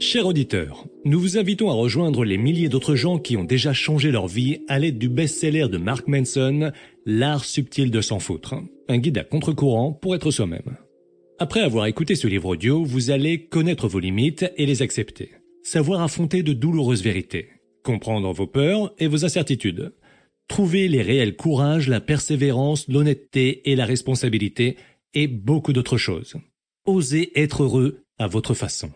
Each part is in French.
Chers auditeurs, nous vous invitons à rejoindre les milliers d'autres gens qui ont déjà changé leur vie à l'aide du best-seller de Mark Manson, L'art subtil de s'en foutre, un guide à contre-courant pour être soi-même. Après avoir écouté ce livre audio, vous allez connaître vos limites et les accepter, savoir affronter de douloureuses vérités, comprendre vos peurs et vos incertitudes, trouver les réels courages, la persévérance, l'honnêteté et la responsabilité, et beaucoup d'autres choses. Osez être heureux à votre façon.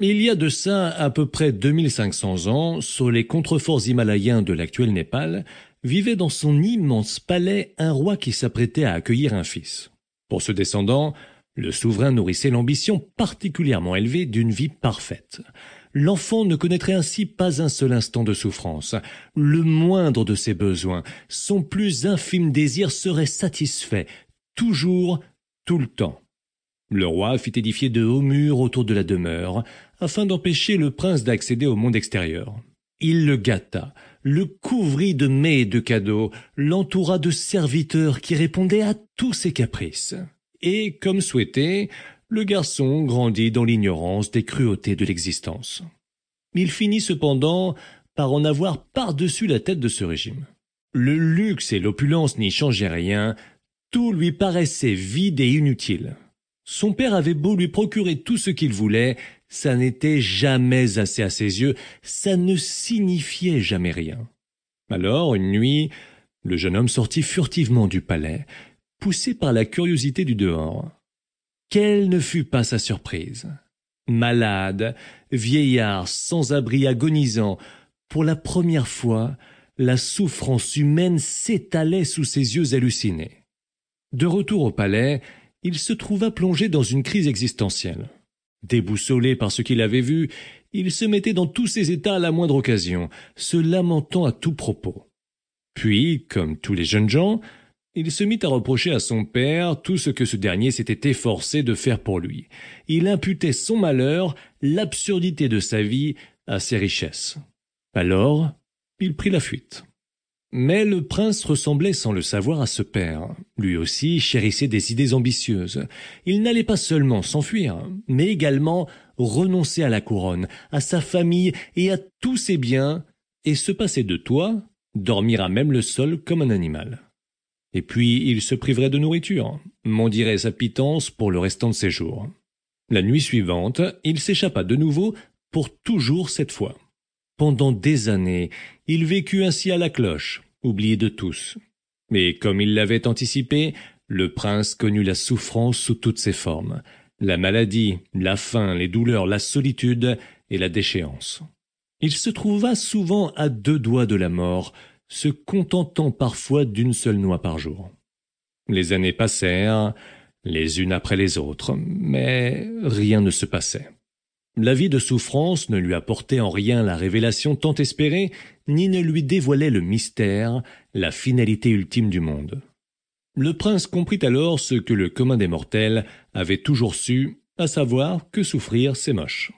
Il y a de ça à peu près 2500 ans, sur les contreforts himalayens de l'actuel Népal, vivait dans son immense palais un roi qui s'apprêtait à accueillir un fils. Pour ce descendant, le souverain nourrissait l'ambition particulièrement élevée d'une vie parfaite. L'enfant ne connaîtrait ainsi pas un seul instant de souffrance. Le moindre de ses besoins, son plus infime désir serait satisfait, toujours, tout le temps. Le roi fit édifier de hauts murs autour de la demeure, afin d'empêcher le prince d'accéder au monde extérieur. Il le gâta, le couvrit de mets et de cadeaux, l'entoura de serviteurs qui répondaient à tous ses caprices. Et, comme souhaité, le garçon grandit dans l'ignorance des cruautés de l'existence. Il finit cependant par en avoir par-dessus la tête de ce régime. Le luxe et l'opulence n'y changeaient rien, tout lui paraissait vide et inutile. Son père avait beau lui procurer tout ce qu'il voulait, ça n'était jamais assez à ses yeux, ça ne signifiait jamais rien. Alors, une nuit, le jeune homme sortit furtivement du palais, poussé par la curiosité du dehors. Quelle ne fut pas sa surprise? Malade, vieillard, sans abri, agonisant, pour la première fois, la souffrance humaine s'étalait sous ses yeux hallucinés. De retour au palais, il se trouva plongé dans une crise existentielle. Déboussolé par ce qu'il avait vu, il se mettait dans tous ses états à la moindre occasion, se lamentant à tout propos. Puis, comme tous les jeunes gens, il se mit à reprocher à son père tout ce que ce dernier s'était efforcé de faire pour lui. Il imputait son malheur, l'absurdité de sa vie, à ses richesses. Alors, il prit la fuite. Mais le prince ressemblait sans le savoir à ce père. Lui aussi chérissait des idées ambitieuses. Il n'allait pas seulement s'enfuir, mais également renoncer à la couronne, à sa famille et à tous ses biens, et se passer de toi, dormir à même le sol comme un animal. Et puis il se priverait de nourriture, mendirait sa pitance pour le restant de ses jours. La nuit suivante, il s'échappa de nouveau, pour toujours cette fois. Pendant des années, il vécut ainsi à la cloche, oublié de tous. Mais comme il l'avait anticipé, le prince connut la souffrance sous toutes ses formes, la maladie, la faim, les douleurs, la solitude et la déchéance. Il se trouva souvent à deux doigts de la mort, se contentant parfois d'une seule noix par jour. Les années passèrent, les unes après les autres, mais rien ne se passait. La vie de souffrance ne lui apportait en rien la révélation tant espérée, ni ne lui dévoilait le mystère, la finalité ultime du monde. Le prince comprit alors ce que le commun des mortels avait toujours su, à savoir que souffrir c'est moche.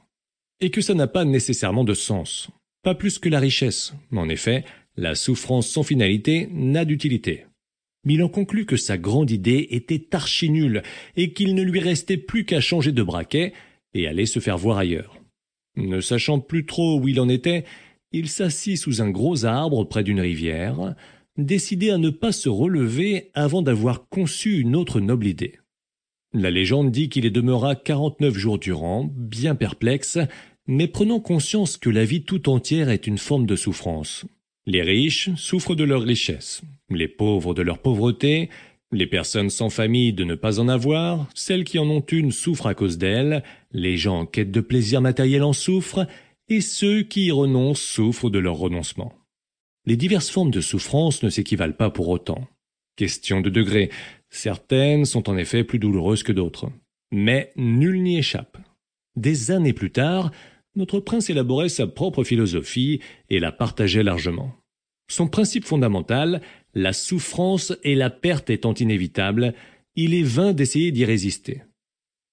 Et que ça n'a pas nécessairement de sens, pas plus que la richesse. En effet, la souffrance sans finalité n'a d'utilité. Il en conclut que sa grande idée était archi nulle et qu'il ne lui restait plus qu'à changer de braquet et aller se faire voir ailleurs. Ne sachant plus trop où il en était, il s'assit sous un gros arbre près d'une rivière, décidé à ne pas se relever avant d'avoir conçu une autre noble idée. La légende dit qu'il y demeura quarante-neuf jours durant, bien perplexe, mais prenant conscience que la vie tout entière est une forme de souffrance. Les riches souffrent de leur richesse, les pauvres de leur pauvreté, les personnes sans famille de ne pas en avoir, celles qui en ont une souffrent à cause d'elles, les gens en quête de plaisir matériel en souffrent, et ceux qui y renoncent souffrent de leur renoncement. Les diverses formes de souffrance ne s'équivalent pas pour autant. Question de degré, certaines sont en effet plus douloureuses que d'autres. Mais nul n'y échappe. Des années plus tard, notre prince élaborait sa propre philosophie et la partageait largement. Son principe fondamental, la souffrance et la perte étant inévitables, il est vain d'essayer d'y résister.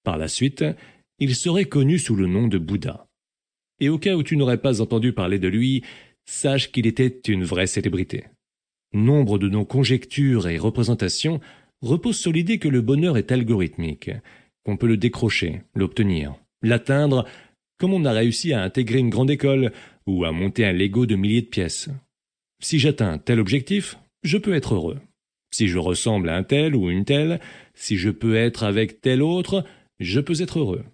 Par la suite, il serait connu sous le nom de Bouddha. Et au cas où tu n'aurais pas entendu parler de lui, sache qu'il était une vraie célébrité. Nombre de nos conjectures et représentations reposent sur l'idée que le bonheur est algorithmique, qu'on peut le décrocher, l'obtenir, l'atteindre comme on a réussi à intégrer une grande école ou à monter un Lego de milliers de pièces. Si j'atteins tel objectif, je peux être heureux. Si je ressemble à un tel ou une telle, si je peux être avec tel autre, je peux être heureux.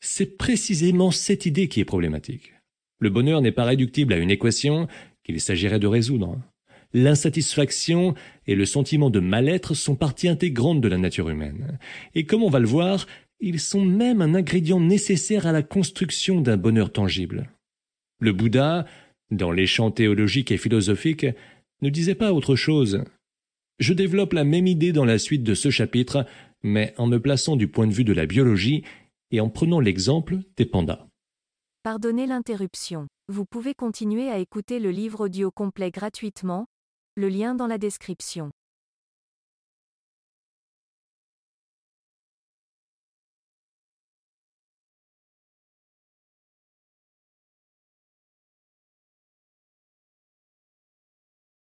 C'est précisément cette idée qui est problématique. Le bonheur n'est pas réductible à une équation qu'il s'agirait de résoudre. L'insatisfaction et le sentiment de mal-être sont partie intégrante de la nature humaine. Et comme on va le voir, ils sont même un ingrédient nécessaire à la construction d'un bonheur tangible. Le Bouddha, dans les chants théologiques et philosophiques, ne disait pas autre chose. Je développe la même idée dans la suite de ce chapitre, mais en me plaçant du point de vue de la biologie et en prenant l'exemple des pandas. Pardonnez l'interruption. Vous pouvez continuer à écouter le livre audio complet gratuitement, le lien dans la description.